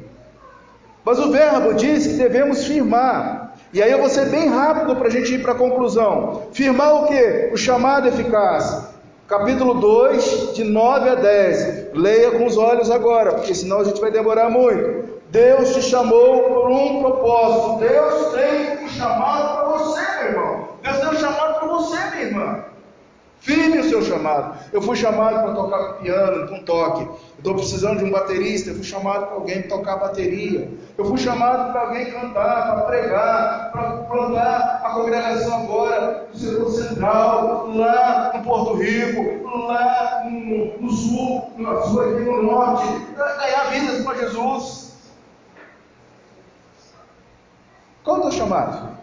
Mas o verbo diz que devemos firmar. E aí eu vou ser bem rápido para a gente ir para a conclusão. Firmar o que? O chamado eficaz. Capítulo 2, de 9 a 10. Leia com os olhos agora, porque senão a gente vai demorar muito. Deus te chamou por um propósito. Deus tem um chamado para você, meu irmão. Deus tem um chamado para você, minha irmã. Firme o seu chamado. Eu fui chamado para tocar piano, com toque. Estou precisando de um baterista. Eu fui chamado para alguém tocar bateria. Eu fui chamado para alguém cantar, para pregar, para plantar a congregação agora no setor central, lá no Porto Rico, lá no, no sul, no sul aqui no norte, ganhar vidas para Jesus. Qual é o teu chamado?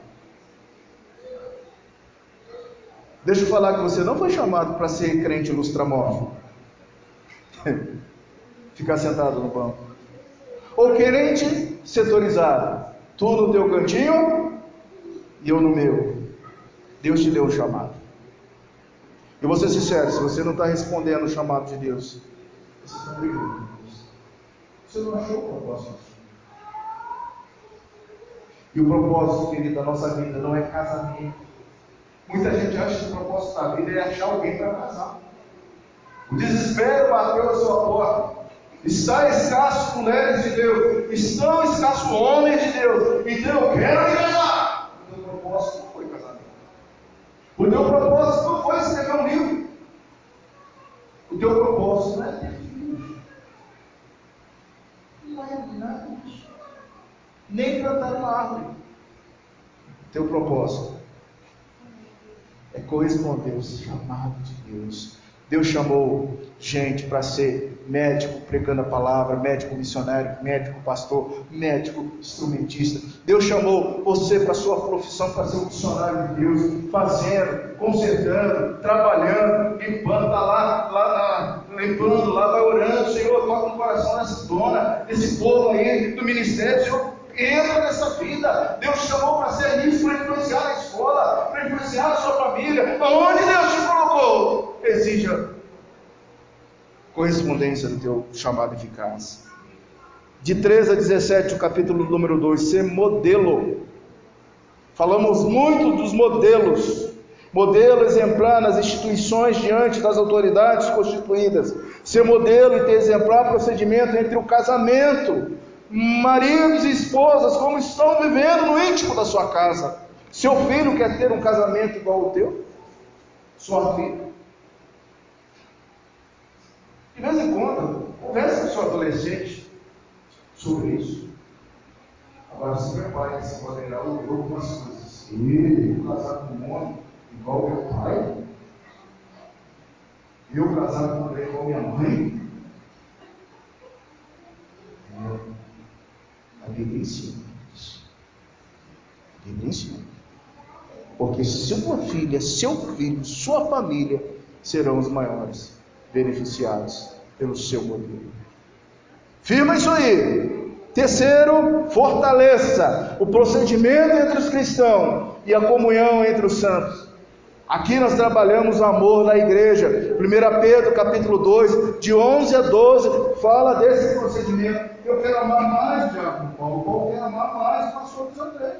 Deixa eu falar que você não foi chamado para ser crente lustramóvel. [laughs] Ficar sentado no banco. Ou crente setorizado. Tu no teu cantinho e eu no meu. Deus te deu o chamado. Eu vou ser sincero, se você não está respondendo o chamado de Deus, você está brigando com Deus. Você não achou o propósito. E o propósito, querido, da nossa vida não é casamento. Muita gente acha que o propósito da vida é achar alguém para casar. O desespero bateu a sua porta. Está escasso mulheres de Deus. Estão escassos homens de Deus. Então eu quero me casar. O teu propósito não foi casamento. O teu propósito não foi escrever um livro. O teu propósito não é ter filhos. Não é nada. Nem plantar uma árvore. Teu propósito é corresponder ao chamado de Deus. Deus chamou gente para ser médico pregando a palavra, médico missionário, médico pastor, médico instrumentista. Deus chamou você para sua profissão para ser um missionário de Deus, fazendo, consertando, trabalhando, limpando, está lá, lá limpando, lá vai orando, Senhor, toca no coração dessa dona, desse povo aí do ministério, Senhor. Entra nessa vida. Deus chamou para ser isso, para influenciar a escola, para influenciar a sua família. Aonde Deus te colocou? Exija correspondência do teu chamado eficaz. De 13 a 17, o capítulo número 2, ser modelo. Falamos muito dos modelos. Modelo exemplar nas instituições diante das autoridades constituídas. Ser modelo e ter exemplar procedimento entre o casamento. Maridos e esposas, como estão vivendo no íntimo da sua casa. Seu filho quer ter um casamento igual ao teu? Sua filha? De vez em quando, converse com seu adolescente sobre isso. Agora se prepare, você poderá ouvir algumas coisas. Ele, casar com um homem igual meu pai, eu casar com uma mulher igual minha mãe. A Bíblia ensina isso. A Bíblia ensina. Porque sua filha, seu filho, sua família serão os maiores beneficiados pelo seu modelo. Firma isso aí. Terceiro, fortaleça o procedimento entre os cristãos e a comunhão entre os santos. Aqui nós trabalhamos o amor na igreja. 1 Pedro capítulo 2, de 11 a 12, fala desse procedimento. Eu quero amar mais, Diabo Paulo. Paulo quer amar mais o pastor André.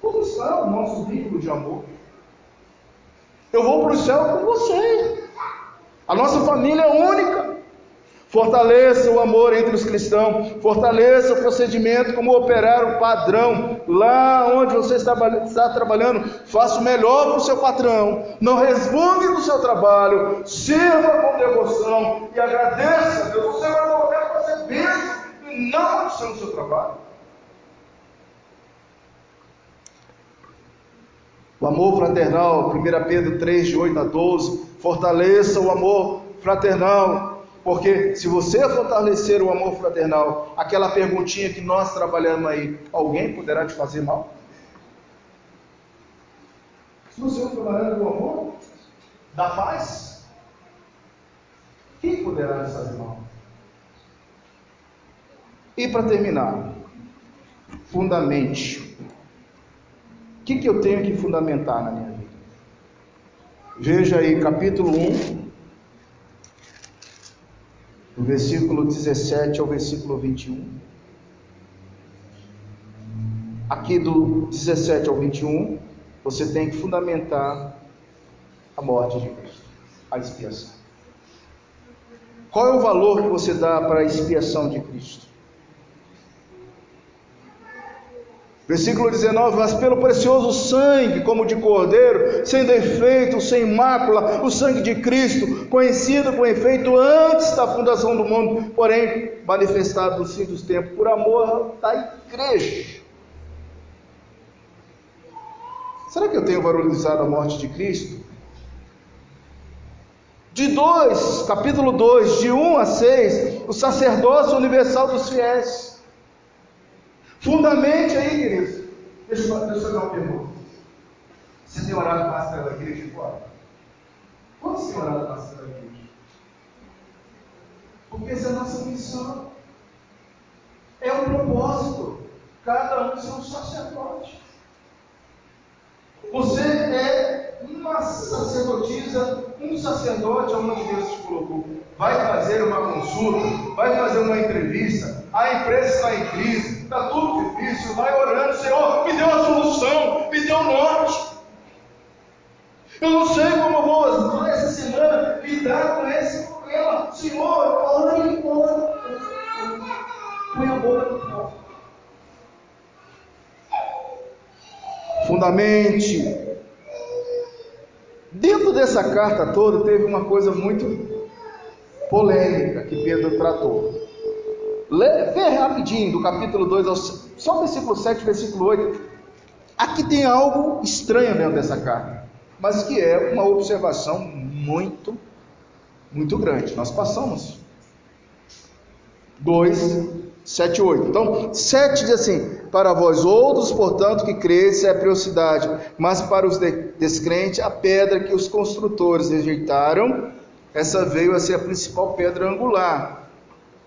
Como está o nosso vínculo de amor? Eu vou para o céu com você. A nossa família é única. Fortaleça o amor entre os cristãos, fortaleça o procedimento como operar o padrão lá onde você está, está trabalhando. Faça o melhor para o seu patrão, não resmungue do seu trabalho, sirva com devoção e agradeça a Deus. Você vai colocar para ser bênção e não maldição no seu trabalho. O amor fraternal, 1 Pedro 3, de 8 a 12, fortaleça o amor fraternal, porque se você fortalecer o amor fraternal, aquela perguntinha que nós trabalhamos aí, alguém poderá te fazer mal? Se você for trabalhando no amor, da paz, quem poderá te fazer mal? E para terminar, fundamente. O que, que eu tenho que fundamentar na minha vida? Veja aí, capítulo 1, do versículo 17 ao versículo 21. Aqui do 17 ao 21, você tem que fundamentar a morte de Cristo, a expiação. Qual é o valor que você dá para a expiação de Cristo? Versículo 19: Mas pelo precioso sangue, como de cordeiro, sem defeito, sem mácula, o sangue de Cristo, conhecido com efeito antes da fundação do mundo, porém manifestado no fim dos tempos, por amor da igreja. Será que eu tenho valorizado a morte de Cristo? De 2, capítulo 2, de 1 um a 6, o sacerdócio universal dos fiéis. Fundamente aí, queridos. Deixa eu, eu fazer uma pergunta. Você tem orado para a da igreja? Quando você tem orado para a da igreja? Porque essa é a nossa missão. É um propósito. Cada um ser um sacerdote. Você é uma sacerdotisa, um sacerdote onde Deus te colocou. Vai fazer uma consulta, vai fazer uma entrevista, a empresa está em crise, está tudo difícil, vai orando, Senhor, me dê uma solução, me dê um norte. Eu não sei como vou essa semana lidar com esse problema. Senhor, ore, ore. Põe a boca no pó. Fundamente. Dentro dessa carta toda teve uma coisa muito polêmica que Pedro tratou. Lê, vê rapidinho do capítulo 2 ao só versículo 7, versículo 8. Aqui tem algo estranho dentro dessa carta, mas que é uma observação muito, muito grande. Nós passamos 2, 7 8. Então, 7 diz assim: Para vós outros, portanto, que credes é a priosidade, mas para os descrentes, a pedra que os construtores rejeitaram, essa veio a ser a principal pedra angular,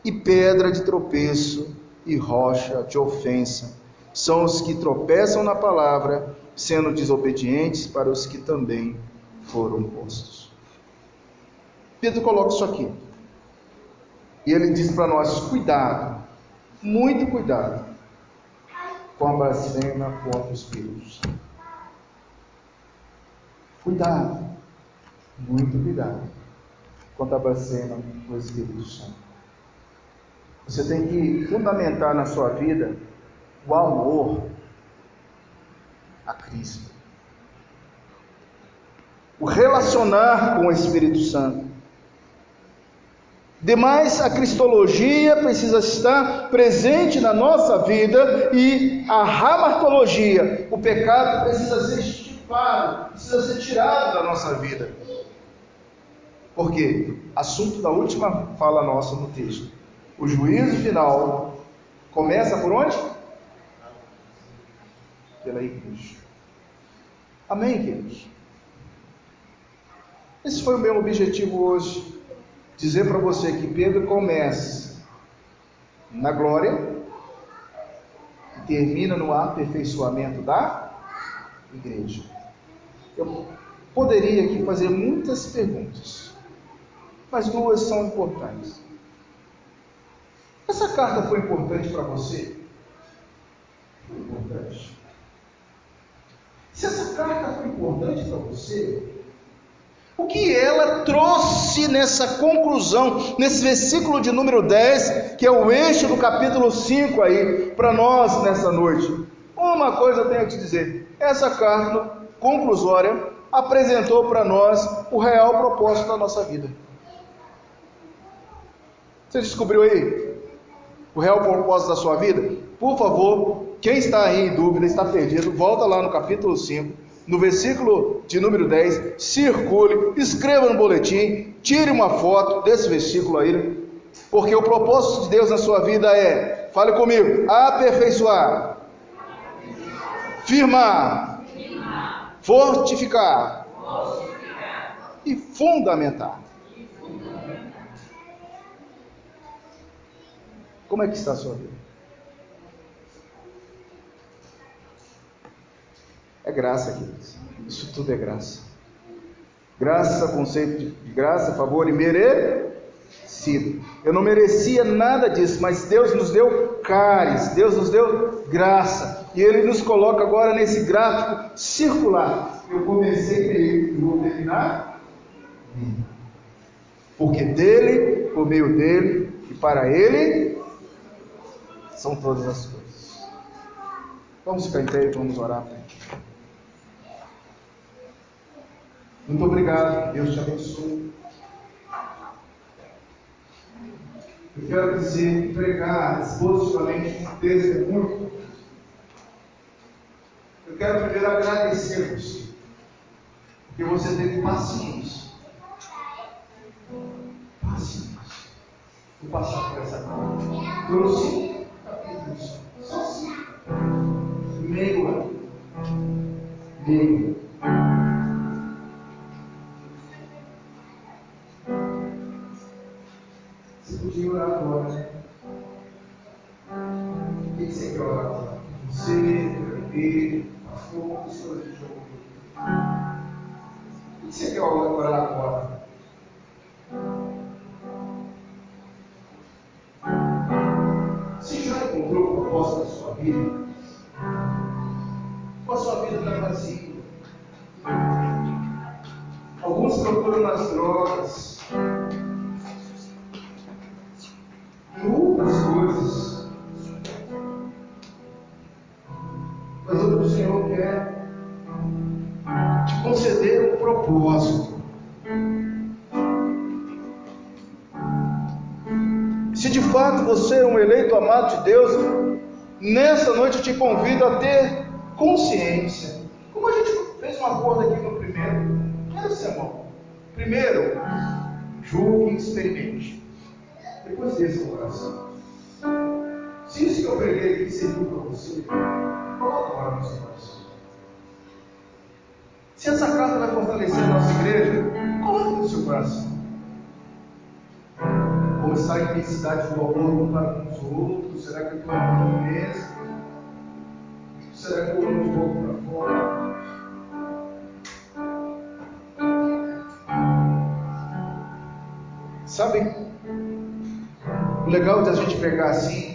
e pedra de tropeço e rocha de ofensa. São os que tropeçam na palavra, sendo desobedientes para os que também foram postos. Pedro coloca isso aqui. E ele diz para nós: cuidado, muito cuidado com a blasfema contra o Espírito Santo. Cuidado, muito cuidado contra a blasfema com o Espírito Santo. Você tem que fundamentar na sua vida o amor a Cristo. O relacionar com o Espírito Santo. Demais, a cristologia precisa estar presente na nossa vida e a ramartologia, o pecado precisa ser estipado, precisa ser tirado da nossa vida. Por quê? Assunto da última fala nossa no texto. O juízo final começa por onde? Pela igreja. Amém, queridos? Esse foi o meu objetivo hoje dizer para você que Pedro começa na glória e termina no aperfeiçoamento da igreja. Eu poderia aqui fazer muitas perguntas, mas duas são importantes. Essa carta foi importante para você? Foi importante. Se essa carta foi importante para você, o que ela trouxe nessa conclusão, nesse versículo de número 10, que é o eixo do capítulo 5 aí, para nós nessa noite? Uma coisa eu tenho a te dizer: essa carta conclusória apresentou para nós o real propósito da nossa vida. Você descobriu aí o real propósito da sua vida? Por favor, quem está aí em dúvida, está perdido, volta lá no capítulo 5 no versículo de número 10, circule, escreva no boletim, tire uma foto desse versículo aí, porque o propósito de Deus na sua vida é, fale comigo, aperfeiçoar, firmar, fortificar e fundamentar. Como é que está a sua vida? É graça, queridos. Isso tudo é graça. Graça, conceito de graça, favor e merecido. Eu não merecia nada disso, mas Deus nos deu caris, Deus nos deu graça. E Ele nos coloca agora nesse gráfico circular. Eu comecei nele e vou terminar Porque dele, por meio dele e para ele são todas as coisas. Vamos pé e vamos orar. Muito obrigado, Deus te abençoe. Eu quero dizer, pregar positivamente um testemunho. Eu quero primeiro agradecer você, porque você teve paciência. Paciência. Vou passar por essa coisa. Trouxe Meio ano. podia orar agora. O que você quer orar agora? Você, bebê, pastor, pessoas de jogo. O que você quer orar agora? Você já encontrou o propósito da sua vida? Nessa noite eu te convido a ter consciência. Como a gente fez um acordo aqui no primeiro, quero sermão. Primeiro, julgue e experimente. Depois desça o coração. Se isso que eu preguei aqui serviu para você, coloca agora no seu coração. Se essa carta vai fortalecer a nossa igreja, coloque no seu coração. Como está a intensidade do amor um para com os outros? Será que eu estou amando mesmo? Pegar assim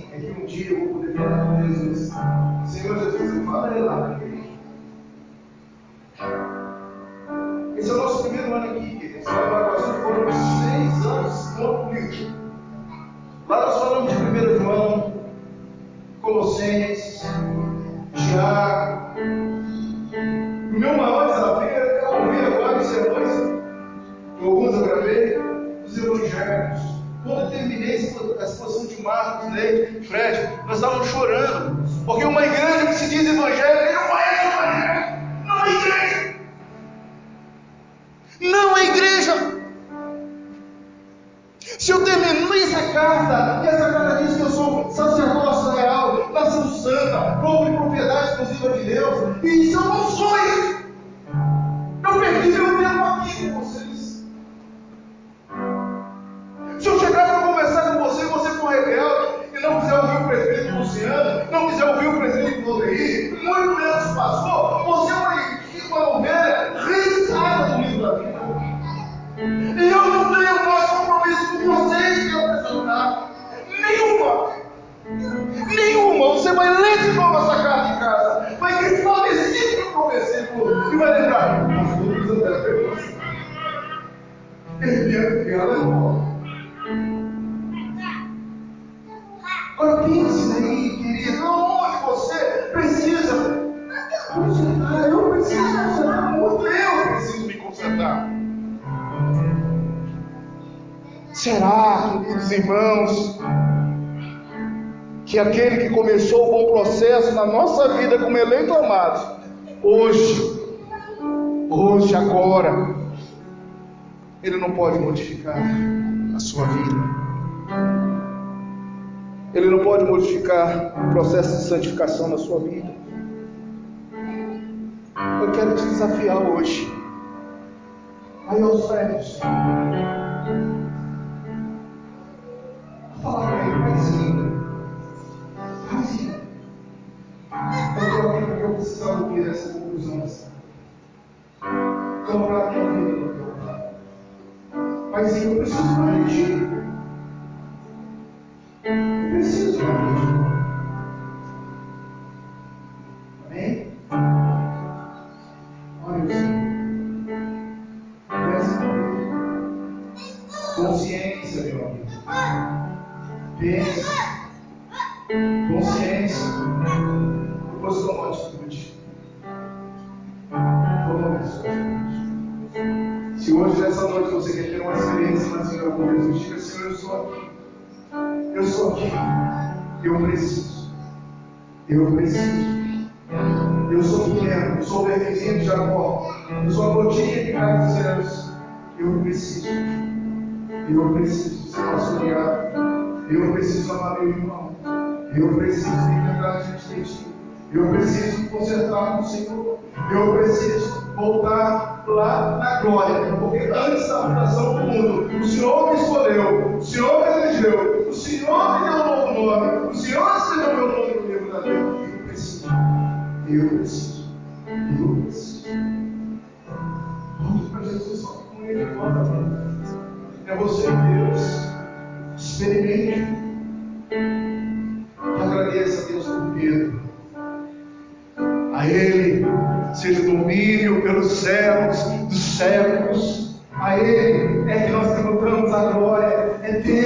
processo de santificação na sua vida. Jacó, eu sou a gotinha cai dos céus. Eu preciso. Eu preciso ser pastoreado. Eu preciso amar meu irmão. Eu preciso me lembrar de ti. Eu preciso consertar com o Senhor. Eu preciso voltar lá na glória. Porque antes da fundação do mundo, o Senhor me escolheu, o Senhor me elegeu, o Senhor me deu um novo nome, o Senhor escreveu meu nome no livro da vida. Eu preciso. Eu preciso. Eu preciso. É você Deus. Experimente. E agradeça a Deus por Pedro. A Ele seja domínio pelos céus dos séculos. A Ele é que nós tributamos a glória. É dele,